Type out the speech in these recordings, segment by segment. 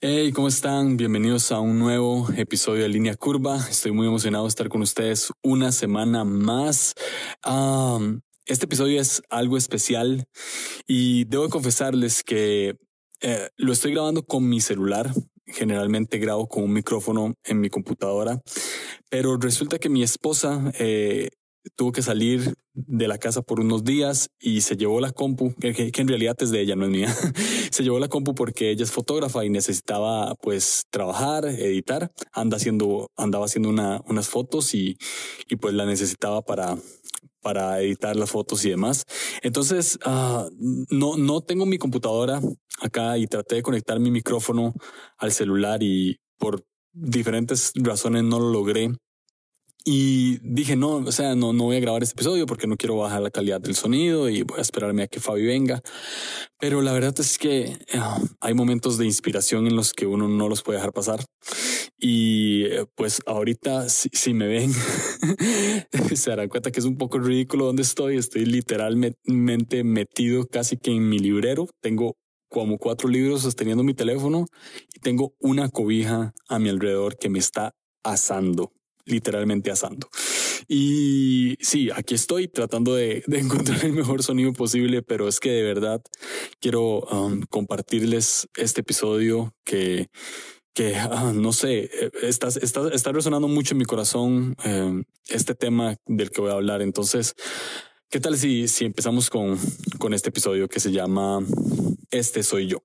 Hey, ¿cómo están? Bienvenidos a un nuevo episodio de Línea Curva. Estoy muy emocionado de estar con ustedes una semana más. este episodio es algo especial y debo confesarles que eh, lo estoy grabando con mi celular. Generalmente grabo con un micrófono en mi computadora, pero resulta que mi esposa eh, tuvo que salir de la casa por unos días y se llevó la compu, que, en realidad es de ella, no es mía. se llevó la compu porque ella es fotógrafa y necesitaba pues trabajar, editar. Anda haciendo, andaba haciendo una, unas fotos y, y pues la necesitaba para, para editar las fotos y demás. Entonces, uh, no, no tengo mi computadora acá y traté de conectar mi micrófono al celular y por diferentes razones no lo logré. Y dije, no, o sea, no, no voy a grabar este episodio porque no quiero bajar la calidad del sonido y voy a esperarme a que Fabi venga. Pero la verdad es que ah, hay momentos de inspiración en los que uno no los puede dejar pasar. Y eh, pues ahorita, si, me ven, se darán cuenta que es un poco ridículo donde estoy. Estoy literalmente metido casi que en mi librero. Tengo como cuatro libros sosteniendo mi teléfono y tengo una cobija a mi alrededor que me está asando literalmente asando. Y sí, aquí estoy tratando de, encontrar el mejor sonido posible, pero es que de verdad quiero um, compartirles este episodio que, que ah, no sé, está, está, está, resonando mucho en mi corazón em, este tema del que voy a hablar. Entonces, ¿qué tal si, si empezamos con, con este episodio que se llama Este soy yo?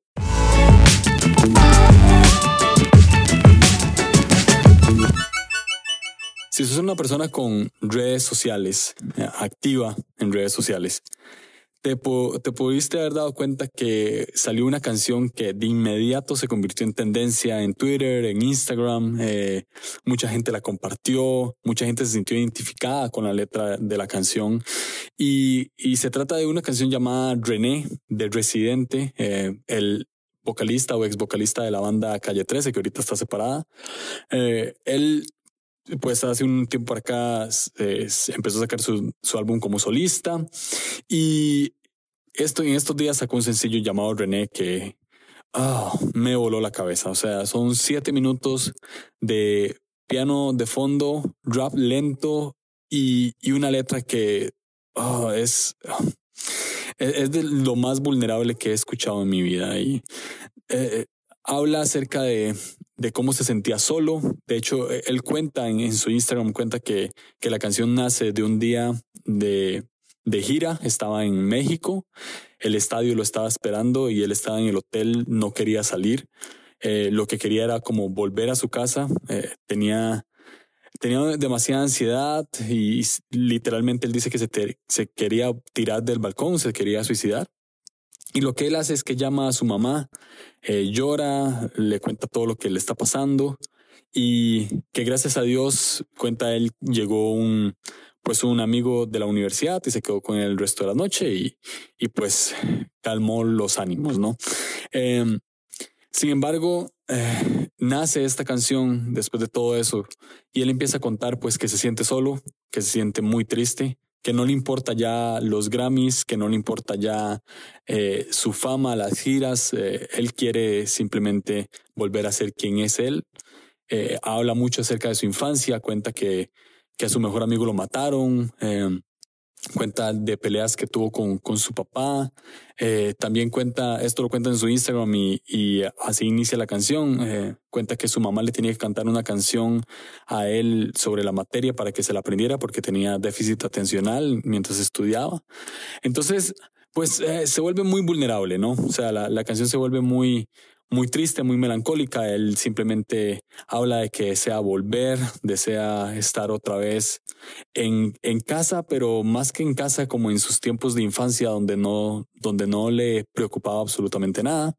Si sos una persona con redes sociales, eh, activa en redes sociales, te, te pudiste haber dado cuenta que salió una canción que de inmediato se convirtió en tendencia en Twitter, en Instagram. Eh, mucha gente la compartió, mucha gente se sintió identificada con la letra de la canción. Y, y se trata de una canción llamada René de Residente, eh, el vocalista o ex vocalista de la banda Calle 13, que ahorita está separada. él pues hace un tiempo acá empezó a sacar su, álbum como solista y esto en estos días sacó un sencillo llamado René que ah, me voló la cabeza. O sea, son siete minutos de piano de fondo, rap lento y, una letra que ah, es, es, de lo más vulnerable que he escuchado en mi vida y eh, habla acerca de, de cómo se sentía solo. De hecho, e, él cuenta en, su Instagram, cuenta que, que, la canción nace de un día de, de, gira, estaba en México, el estadio lo estaba esperando y él estaba en el hotel, no quería salir. Eh, lo que quería era como volver a su casa. Eh, tenía, tenía demasiada ansiedad y literalmente él dice que se, se quería tirar del balcón, se quería suicidar. Y lo que él hace es que llama a su mamá, eh, llora, le cuenta todo lo que le está pasando y que gracias a Dios, cuenta él, llegó un, pues un amigo de la universidad y se quedó con él el resto de la noche y, y pues calmó los ánimos, ¿no? Em, sin embargo, eh, nace esta canción después de todo eso y él empieza a contar pues que se siente solo, que se siente muy triste, que no le importa ya los Grammys, que no le importa ya eh, su fama, las giras, eh, él quiere simplemente volver a ser quien es él. Eh, habla mucho acerca de su infancia, cuenta que, que a su mejor amigo lo mataron, cuenta de peleas que tuvo con, con su papá. Eh, también cuenta, esto lo cuenta en su Instagram y, así inicia la canción. Eh, cuenta que su mamá le tenía que cantar una canción a él sobre la materia para que se la aprendiera porque tenía déficit atencional mientras estudiaba. Entonces, pues eh, se vuelve muy vulnerable, ¿no? O sea, la, la canción se vuelve muy, muy triste, muy melancólica. Él simplemente habla de que desea volver, desea estar otra vez en, en casa, pero más que en casa, como en sus tiempos de infancia, donde no, donde no le preocupaba absolutamente nada.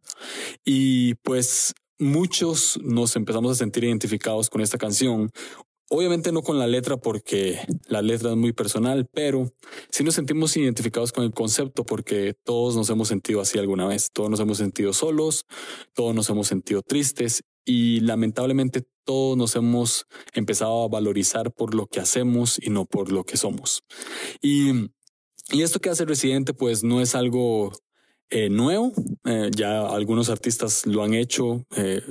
Y pues muchos nos empezamos a sentir identificados con esta canción. Obviamente no con la letra porque la letra es muy personal, pero sí nos sentimos identificados con el concepto porque todos nos hemos sentido así alguna vez. Todos nos hemos sentido solos, todos nos hemos sentido tristes y lamentablemente todos nos hemos empezado a valorizar por lo que hacemos y no por lo que somos. Y, y esto que hace Residente pues no es algo eh, nuevo. Eh, ya algunos artistas lo han hecho. Eh,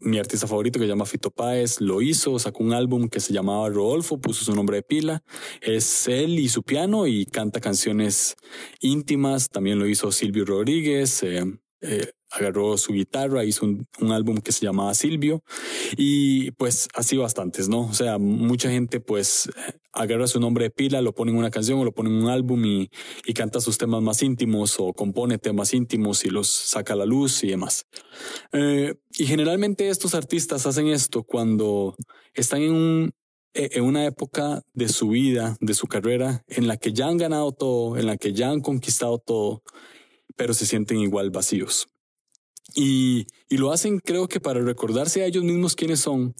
mi artista favorito que se llama Fito Páez lo hizo, sacó un álbum que se llamaba Rodolfo, puso su nombre de pila. Es él y su piano y canta canciones íntimas. También lo hizo Silvio Rodríguez. Eh, agarró su guitarra, hizo un, álbum que se llamaba Silvio y pues así bastantes, ¿no? O sea, mucha gente pues agarra su nombre de pila, lo pone en una canción o lo pone en un álbum y, canta sus temas más íntimos o compone temas íntimos y los saca a la luz y demás. Eh, y generalmente estos artistas hacen esto cuando están en una época de su vida, de su carrera, en la que ya han ganado todo, en la que ya han conquistado todo pero se sienten igual vacíos. Y, y lo hacen creo que para recordarse a ellos mismos quiénes son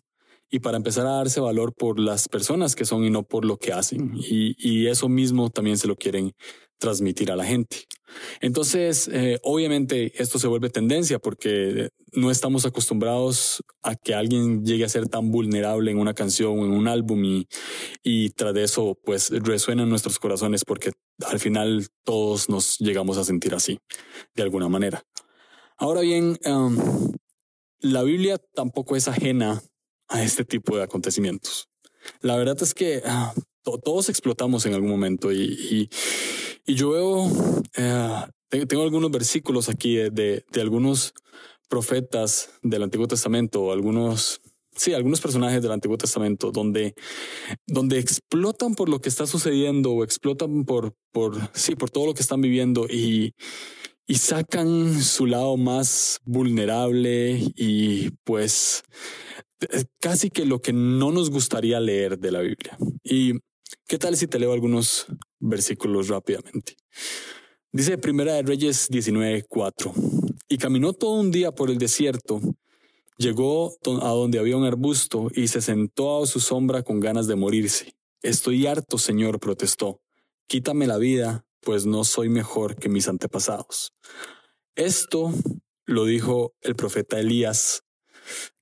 y para empezar a darse valor por las personas que son y no por lo que hacen. Y, y eso mismo también se lo quieren transmitir a la gente. Entonces, eh, obviamente esto se vuelve tendencia porque no estamos acostumbrados a que alguien llegue a ser tan vulnerable en una canción en un álbum y, y tras de eso pues resuenan nuestros corazones porque al final todos nos llegamos a sentir así, de alguna manera. Ahora bien, um, la Biblia tampoco es ajena a este tipo de acontecimientos. La verdad es que todos explotamos en algún momento y, y, yo veo, eh, tengo algunos versículos aquí de, de, algunos profetas del Antiguo Testamento, algunos, sí, algunos personajes del Antiguo Testamento, donde, donde explotan por lo que está sucediendo o explotan por, por, sí, por todo lo que están viviendo y, y sacan su lado más vulnerable y pues casi que lo que no nos gustaría leer de la Biblia. Y ¿Qué tal si te leo algunos versículos rápidamente? Dice Primera de Reyes 19:4. Y caminó todo un día por el desierto, llegó a donde había un arbusto y se sentó a su sombra con ganas de morirse. Estoy harto, Señor, protestó. Quítame la vida, pues no soy mejor que mis antepasados. Esto lo dijo el profeta Elías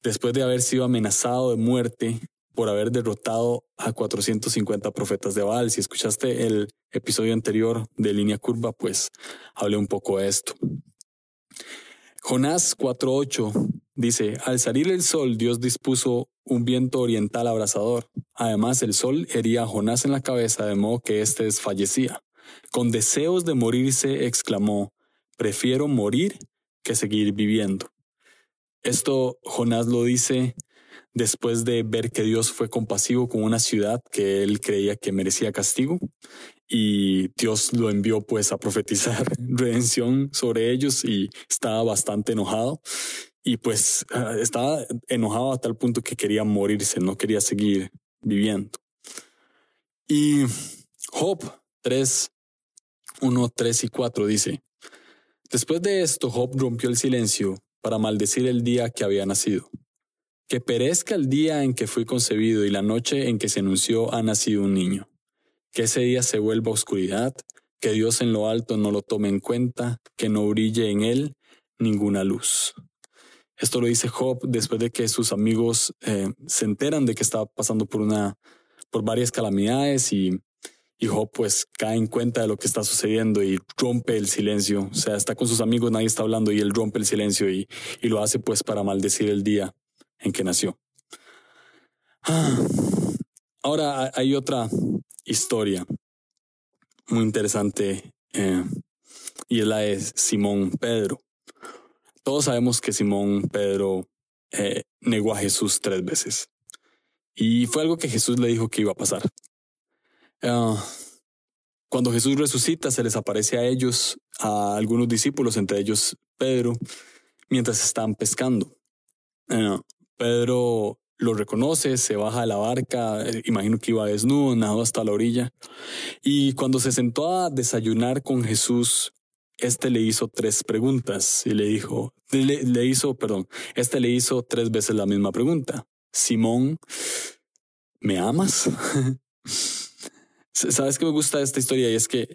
después de haber sido amenazado de muerte por haber derrotado a 450 profetas de Baal. Si escuchaste el episodio anterior de Línea Curva, pues hablé un poco de esto. Jonás 4.8 dice, al salir el sol, Dios dispuso un viento oriental abrasador. Además, el sol hería a Jonás en la cabeza de modo que éste desfallecía. Con deseos de morirse, exclamó, prefiero morir que seguir viviendo. Esto Jonás lo dice después de ver que Dios fue compasivo con una ciudad que él creía que merecía castigo y Dios lo envió pues a profetizar redención sobre ellos y estaba bastante enojado y pues ah, estaba enojado a tal punto que quería morirse, no quería seguir viviendo. Y Job 3, 1, 3 y 4 dice, después de esto Job rompió el silencio para maldecir el día que había nacido que perezca el día en que fui concebido y la noche en que se anunció ha nacido un niño. Que ese día se vuelva oscuridad, que Dios en lo alto no lo tome en cuenta, que no brille en él ninguna luz. Esto lo dice Job después de que sus amigos eh, se enteran de que estaba pasando por una, por varias calamidades y, y Job pues cae en cuenta de lo que está sucediendo y rompe el silencio. O sea, está con sus amigos, nadie está hablando y él rompe el silencio y, y lo hace pues para maldecir el día en que nació. Ah, ahora hay otra historia muy interesante eh, y es la de Simón Pedro. Todos sabemos que Simón Pedro eh, negó a Jesús tres veces y fue algo que Jesús le dijo que iba a pasar. Ah, cuando Jesús resucita, se les aparece a ellos, a algunos discípulos, entre ellos Pedro, mientras están pescando. Ah, Pedro lo reconoce, se baja de la barca, eh, imagino que iba desnudo, nadó hasta la orilla. Y cuando se sentó a desayunar con Jesús, este le hizo tres preguntas y le dijo, le, hizo, perdón, este le hizo tres veces la misma pregunta. Simón, ¿me amas? ¿Sabes qué me gusta esta historia? Y es que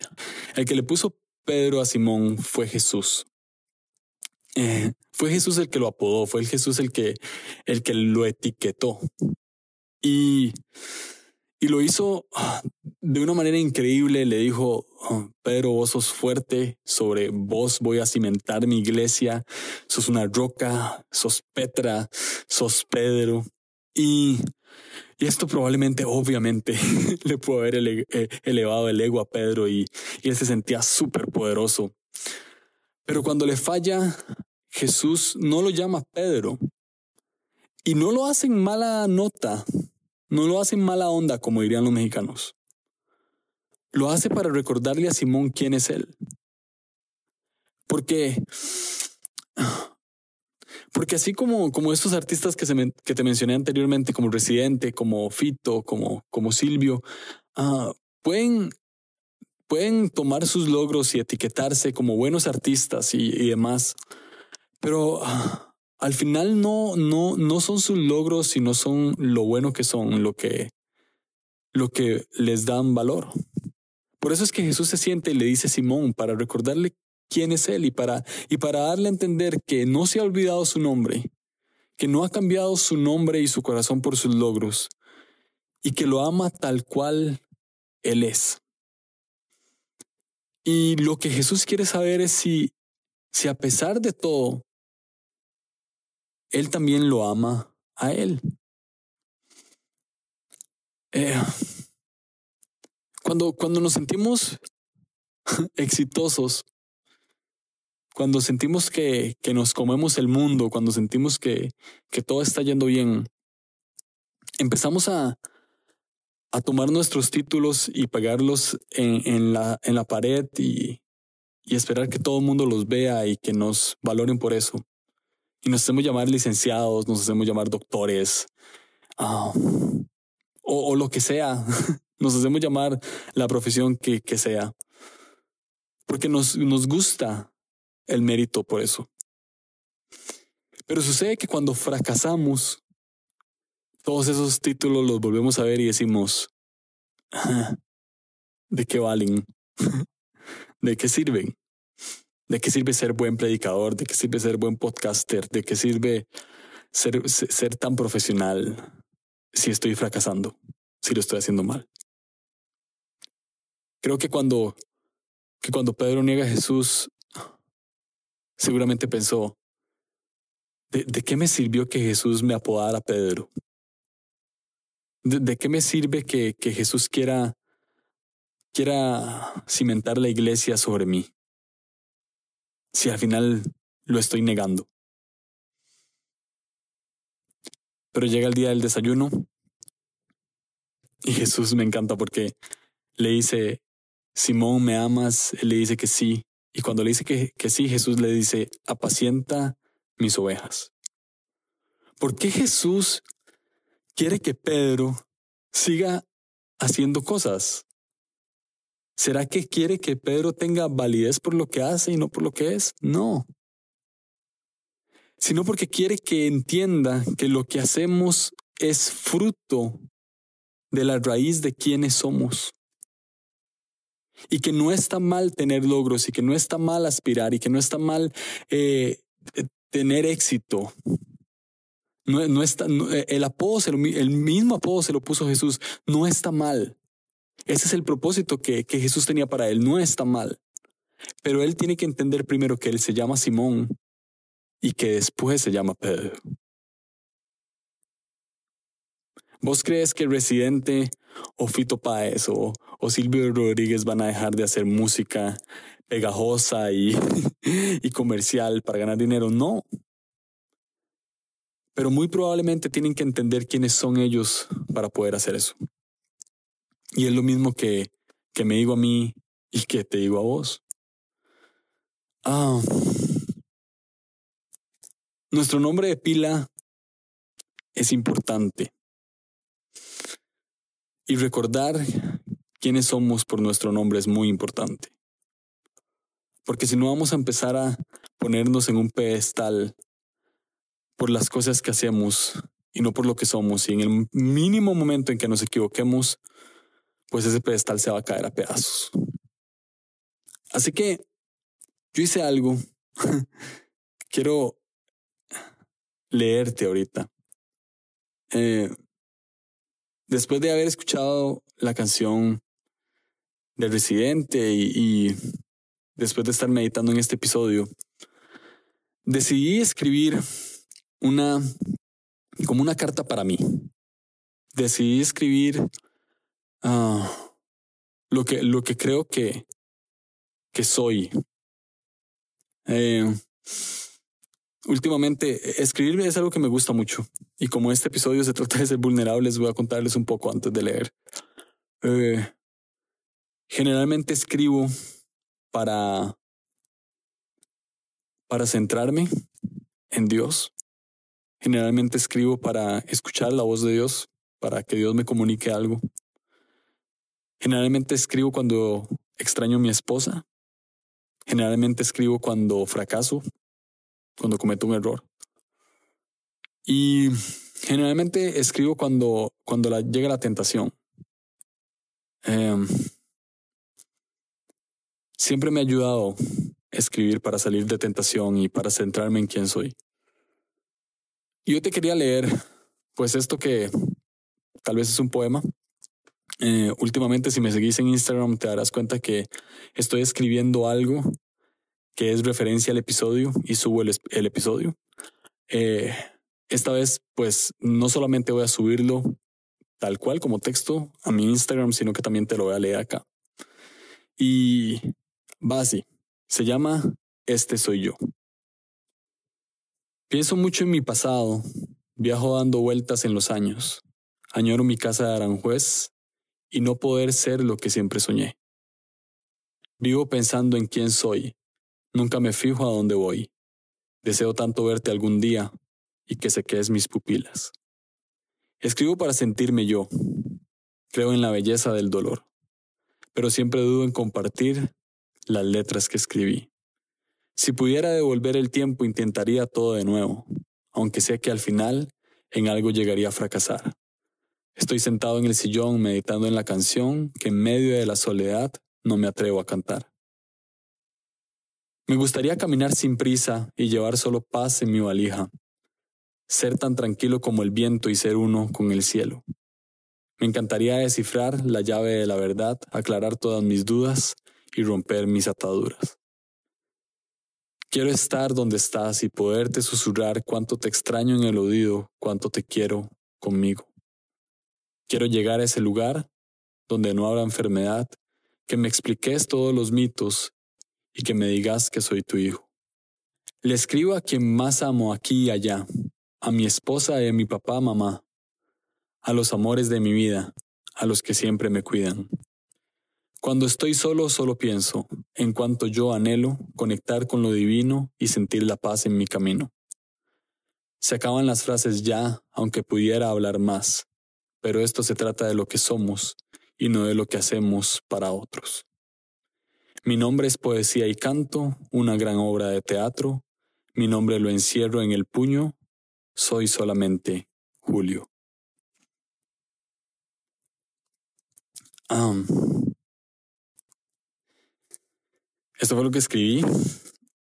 el que le puso Pedro a Simón fue Jesús. Eh, fue Jesús el que lo apodó, fue el Jesús el que, el que lo etiquetó. Y, Y lo hizo ah, de una manera increíble. Le dijo, oh, Pedro, vos sos fuerte, sobre vos voy a cimentar mi iglesia, sos una roca, sos Petra, sos Pedro. Y, y esto probablemente, obviamente, le pudo haber eh, elevado el ego a Pedro y, y él se sentía súper poderoso. Pero cuando le falla, Jesús no lo llama Pedro. Y no lo hace en mala nota, no lo hace en mala onda, como dirían los mexicanos. Lo hace para recordarle a Simón quién es él. Porque, porque así como, como estos artistas que, se que te mencioné anteriormente, como Residente, como Fito, como, como Silvio, uh, pueden, pueden tomar sus logros y etiquetarse como buenos artistas y, y demás, pero al final no, no, no son sus logros, sino son lo bueno que son, lo que, lo que les dan valor. Por eso es que Jesús se siente y le dice a Simón para recordarle quién es Él y para, y para darle a entender que no se ha olvidado su nombre, que no ha cambiado su nombre y su corazón por sus logros, y que lo ama tal cual Él es. Y lo que Jesús quiere saber es si, si a pesar de todo, él también lo ama a Él. Eh, cuando, cuando nos sentimos exitosos, cuando sentimos que, que, nos comemos el mundo, cuando sentimos que, que todo está yendo bien, empezamos a, a tomar nuestros títulos y pegarlos en, en, la, en la pared y, y esperar que todo el mundo los vea y que nos valoren por eso y nos hacemos llamar licenciados, nos hacemos llamar doctores ah, o, lo que sea, nos hacemos llamar la profesión que, que sea, porque nos, nos gusta el mérito por eso. Pero sucede que cuando fracasamos, todos esos títulos los volvemos a ver y decimos, ah, ¿de qué valen? ¿De qué sirven? ¿De qué sirve ser buen predicador? ¿De qué sirve ser buen podcaster? ¿De qué sirve ser, ser tan profesional si estoy fracasando? Si lo estoy haciendo mal. Creo que cuando, que cuando Pedro niega a Jesús, seguramente pensó, ¿de, qué me sirvió que Jesús me apodara Pedro? ¿De, qué me sirve que, que Jesús quiera, quiera cimentar la iglesia sobre mí? Si al final lo estoy negando? Pero llega el día del desayuno y Jesús me encanta porque le dice, Simón, ¿me amas? Él le dice que sí. Y cuando le dice que, que sí, Jesús le dice, apacienta mis ovejas. ¿Por qué Jesús quiere que Pedro siga haciendo cosas? ¿Será que quiere que Pedro tenga validez por lo que hace y no por lo que es? No. Sino porque quiere que entienda que lo que hacemos es fruto de la raíz de quienes somos. Y que no está mal tener logros y que no está mal aspirar y que no está mal eh, tener éxito. No, está, el apodo, el mismo apodo se lo puso Jesús, no está mal. Ese es el propósito que, que Jesús tenía para él. No está mal. Pero él tiene que entender primero que él se llama Simón y que después se llama Pedro. ¿Vos crees que Residente o Fito Páez o, o, Silvio Rodríguez van a dejar de hacer música pegajosa y, y comercial para ganar dinero? No. Pero muy probablemente tienen que entender quiénes son ellos para poder hacer eso. Y es lo mismo que, que me digo a mí y que te digo a vos. Ah, nuestro nombre de pila es importante. Y recordar quiénes somos por nuestro nombre es muy importante. Porque si no vamos a empezar a ponernos en un pedestal por las cosas que hacemos y no por lo que somos, y en el mínimo momento en que nos equivoquemos, pues ese pedestal se va a caer a pedazos. Así que yo hice algo. Quiero leerte ahorita. Eh, después de haber escuchado la canción de Residente y, y después de estar meditando en este episodio, decidí escribir una como una carta para mí. Decidí escribir uh, lo, que, lo que creo que, que soy. Eh, últimamente, escribir es algo que me gusta mucho. Y como este episodio se trata de ser vulnerables, voy a contarles un poco antes de leer. Eh, generalmente escribo para, para centrarme en Dios. Generalmente escribo para escuchar la voz de Dios, para que Dios me comunique algo. Generalmente escribo cuando extraño a mi esposa. Generalmente escribo cuando fracaso, cuando cometo un error. Y generalmente escribo cuando, cuando la, llega la tentación. Em, siempre me ha ayudado escribir para salir de tentación y para centrarme en quién soy. Yo te quería leer, pues esto que tal vez es un poema. Eh, últimamente, si me seguís en Instagram, te darás cuenta que estoy escribiendo algo que es referencia al episodio y subo el, episodio. Eh, esta vez, pues no solamente voy a subirlo tal cual como texto a mi Instagram, sino que también te lo voy a leer acá. Y va así. Se llama Este soy yo. Pienso mucho en mi pasado, viajo dando vueltas en los años, añoro mi casa de Aranjuez y no poder ser lo que siempre soñé. Vivo pensando en quién soy, nunca me fijo a dónde voy. Deseo tanto verte algún día y que se quedes mis pupilas. Escribo para sentirme yo. Creo en la belleza del dolor, pero siempre dudo en compartir las letras que escribí. Si pudiera devolver el tiempo, intentaría todo de nuevo, aunque sé que al final en algo llegaría a fracasar. Estoy sentado en el sillón meditando en la canción que en medio de la soledad no me atrevo a cantar. Me gustaría caminar sin prisa y llevar solo paz en mi valija, ser tan tranquilo como el viento y ser uno con el cielo. Me encantaría descifrar la llave de la verdad, aclarar todas mis dudas y romper mis ataduras. Quiero estar donde estás y poderte susurrar cuánto te extraño en el oído, cuánto te quiero conmigo. Quiero llegar a ese lugar donde no habrá enfermedad, que me expliques todos los mitos y que me digas que soy tu hijo. Le escribo a quien más amo aquí y allá, a mi esposa y a mi papá, mamá, a los amores de mi vida, a los que siempre me cuidan. Cuando estoy solo, solo pienso en cuanto yo anhelo conectar con lo divino y sentir la paz en mi camino. Se acaban las frases ya, aunque pudiera hablar más, pero esto se trata de lo que somos y no de lo que hacemos para otros. Mi nombre es Poesía y Canto, una gran obra de teatro. Mi nombre lo encierro en el puño. Soy solamente Julio. Esto fue lo que escribí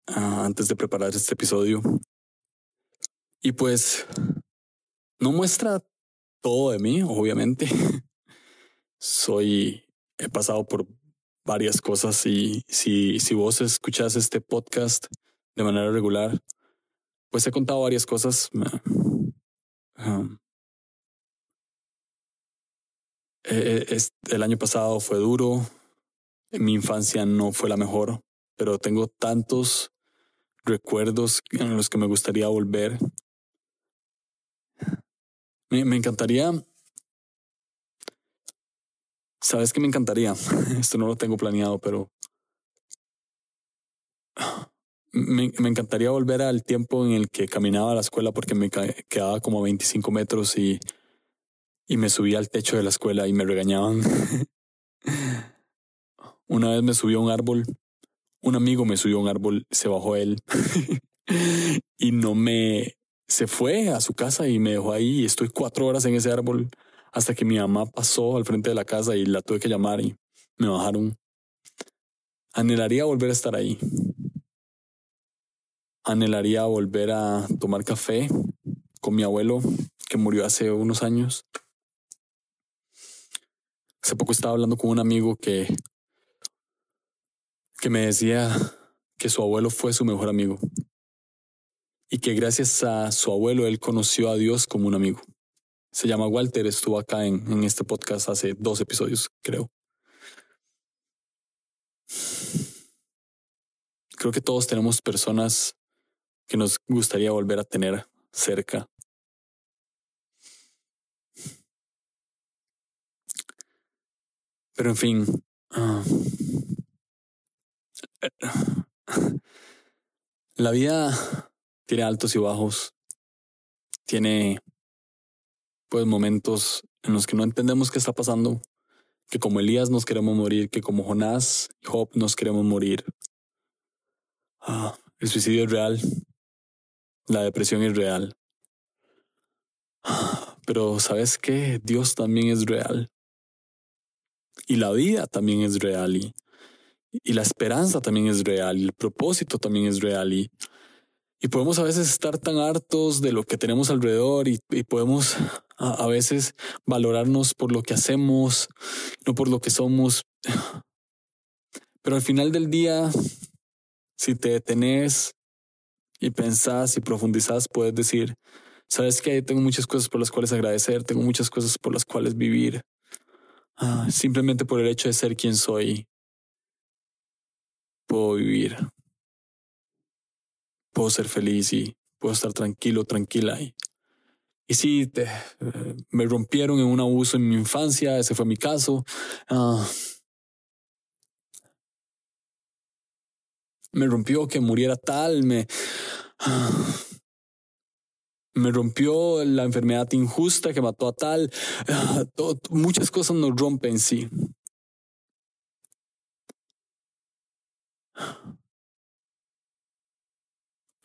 ah, antes de preparar este episodio. Y pues no muestra todo de mí, obviamente. Soy, he pasado por varias cosas y si, si vos escuchas este podcast de manera regular, pues he contado varias cosas. Um, el año pasado fue duro, mi infancia no fue la mejor, pero tengo tantos recuerdos en los que me gustaría volver. Me, encantaría... ¿Sabes qué me encantaría? Esto no lo tengo planeado, pero... Me, me, encantaría volver al tiempo en el que caminaba a la escuela porque me quedaba como 25 metros y, y me subía al techo de la escuela y me regañaban. Una vez me subió a un árbol, un amigo me subió a un árbol, se bajó él y no me... Se fue a su casa y me dejó ahí y estoy cuatro horas en ese árbol hasta que mi mamá pasó al frente de la casa y la tuve que llamar y me bajaron. Anhelaría volver a estar ahí. Anhelaría volver a tomar café con mi abuelo que murió hace unos años. Hace poco estaba hablando con un amigo que, que me decía que su abuelo fue su mejor amigo y que gracias a su abuelo él conoció a Dios como un amigo. Se llama Walter, estuvo acá en, en este podcast hace dos episodios, creo. Creo que todos tenemos personas que nos gustaría volver a tener cerca. Pero en fin, ah, la vida tiene altos y bajos, tiene pues momentos en los que no entendemos qué está pasando, que como Elías nos queremos morir, que como Jonás y Job nos queremos morir. Ah, el suicidio es real, la depresión es real. Pero ¿sabes qué? Dios también es real. Y la vida también es real. Y, y la esperanza también es real. Y el propósito también es real. Y, y podemos a veces estar tan hartos de lo que tenemos alrededor y, podemos a, a, veces valorarnos por lo que hacemos, no por lo que somos. Pero al final del día, si te detenés y pensás y profundizás, puedes decir, sabes que tengo muchas cosas por las cuales agradecer, tengo muchas cosas por las cuales vivir. Ah, simplemente por el hecho de ser quien soy, puedo vivir. Puedo ser feliz y puedo estar tranquilo, tranquila. Y, y sí, te, me rompieron en un abuso en mi infancia, ese fue mi caso. Ah, me rompió que muriera tal, me, ah, me rompió la enfermedad injusta que mató a tal. Ah, muchas cosas nos rompen, sí.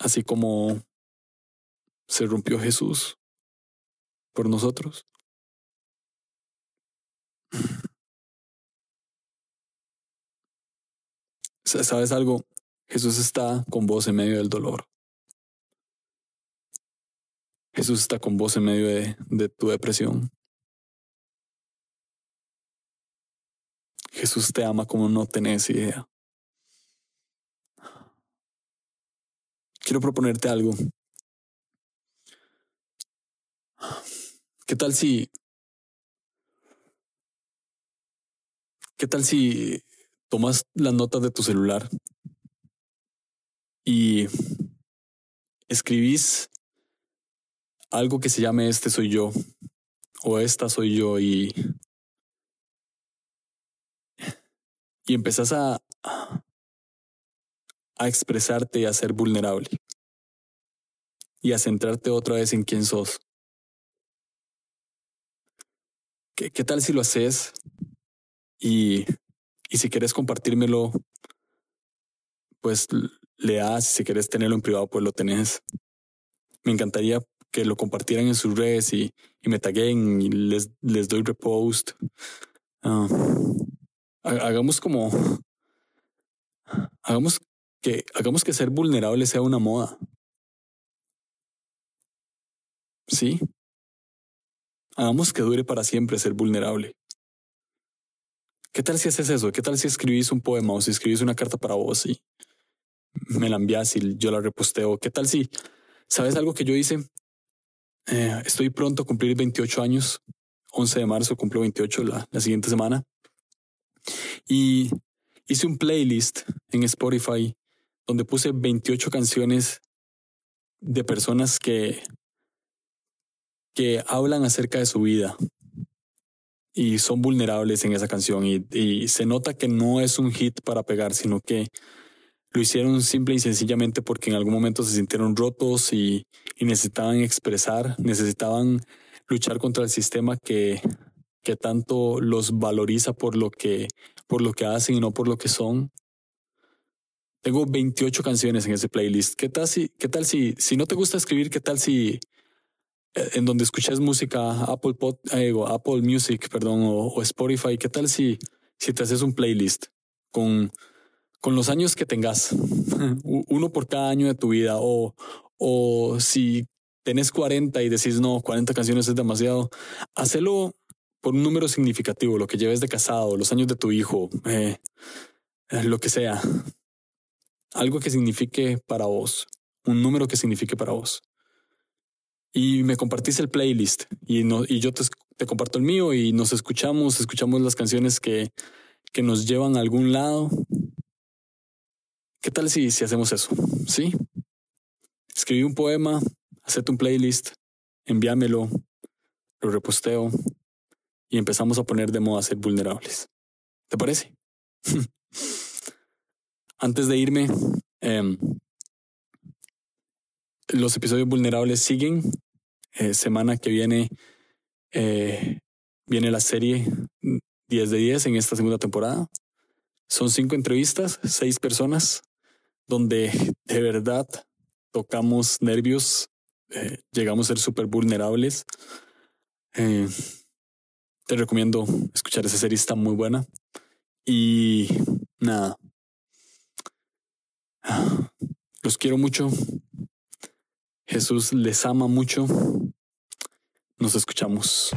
Así como se rompió Jesús por nosotros. ¿Sabes algo? Jesús está con vos en medio del dolor. Jesús está con vos en medio de, tu depresión. Jesús te ama como no tenés idea. Quiero proponerte algo. ¿Qué tal si... ¿Qué tal si tomas las notas de tu celular y escribís algo que se llame este soy yo o esta soy yo y y empezás a a expresarte y a ser vulnerable y a centrarte otra vez en quién sos. ¿Qué, qué tal si lo haces y, y si quieres compartírmelo, pues le das, si quieres tenerlo en privado, pues lo tenés. Me encantaría que lo compartieran en sus redes y, y me taguen y les, les doy repost. Uh, hagamos como, hagamos que, hagamos que ser vulnerable sea una moda. Sí. Hagamos que dure para siempre ser vulnerable. ¿Qué tal si haces eso? ¿Qué tal si escribís un poema o si escribís una carta para vos y me la envías y yo la reposteo? ¿Qué tal si, sabes algo que yo hice? Eh, estoy pronto a cumplir 28 años. 11 de marzo cumplo 28 la, la siguiente semana. Y hice un playlist en Spotify donde puse 28 canciones de personas que, que hablan acerca de su vida y son vulnerables en esa canción y, se nota que no es un hit para pegar, sino que lo hicieron simple y sencillamente porque en algún momento se sintieron rotos y, y necesitaban expresar, necesitaban luchar contra el sistema que, que tanto los valoriza por lo que, por lo que hacen y no por lo que son. Tengo 28 canciones en ese playlist. ¿Qué tal si, qué tal si, si no te gusta escribir, qué tal si eh, en donde escuchas música, Apple Pod, eh, Apple Music, perdón, o, Spotify, qué tal si, si te haces un playlist con con los años que tengas, uno por cada año de tu vida, o, o si tenés 40 y decís, no, 40 canciones es demasiado, hacelo por un número significativo, lo que lleves de casado, los años de tu hijo, eh, lo que sea, algo que signifique para vos, un número que signifique para vos. Y me compartís el playlist y, no, y yo te, comparto el mío y nos escuchamos, escuchamos las canciones que, que nos llevan a algún lado. ¿Qué tal si, si hacemos eso? Sí. Escribí un poema, hacete un playlist, envíamelo, lo reposteo y empezamos a poner de moda ser vulnerables. ¿Te parece? Antes de irme, em, los episodios vulnerables siguen. Eh, semana que viene eh, viene la serie 10 de 10 en esta segunda temporada. Son cinco entrevistas, seis personas, donde de verdad tocamos nervios, eh, llegamos a ser súper vulnerables. te recomiendo escuchar esa serie, está muy buena. Y nada, los quiero mucho. Jesús les ama mucho. Nos escuchamos.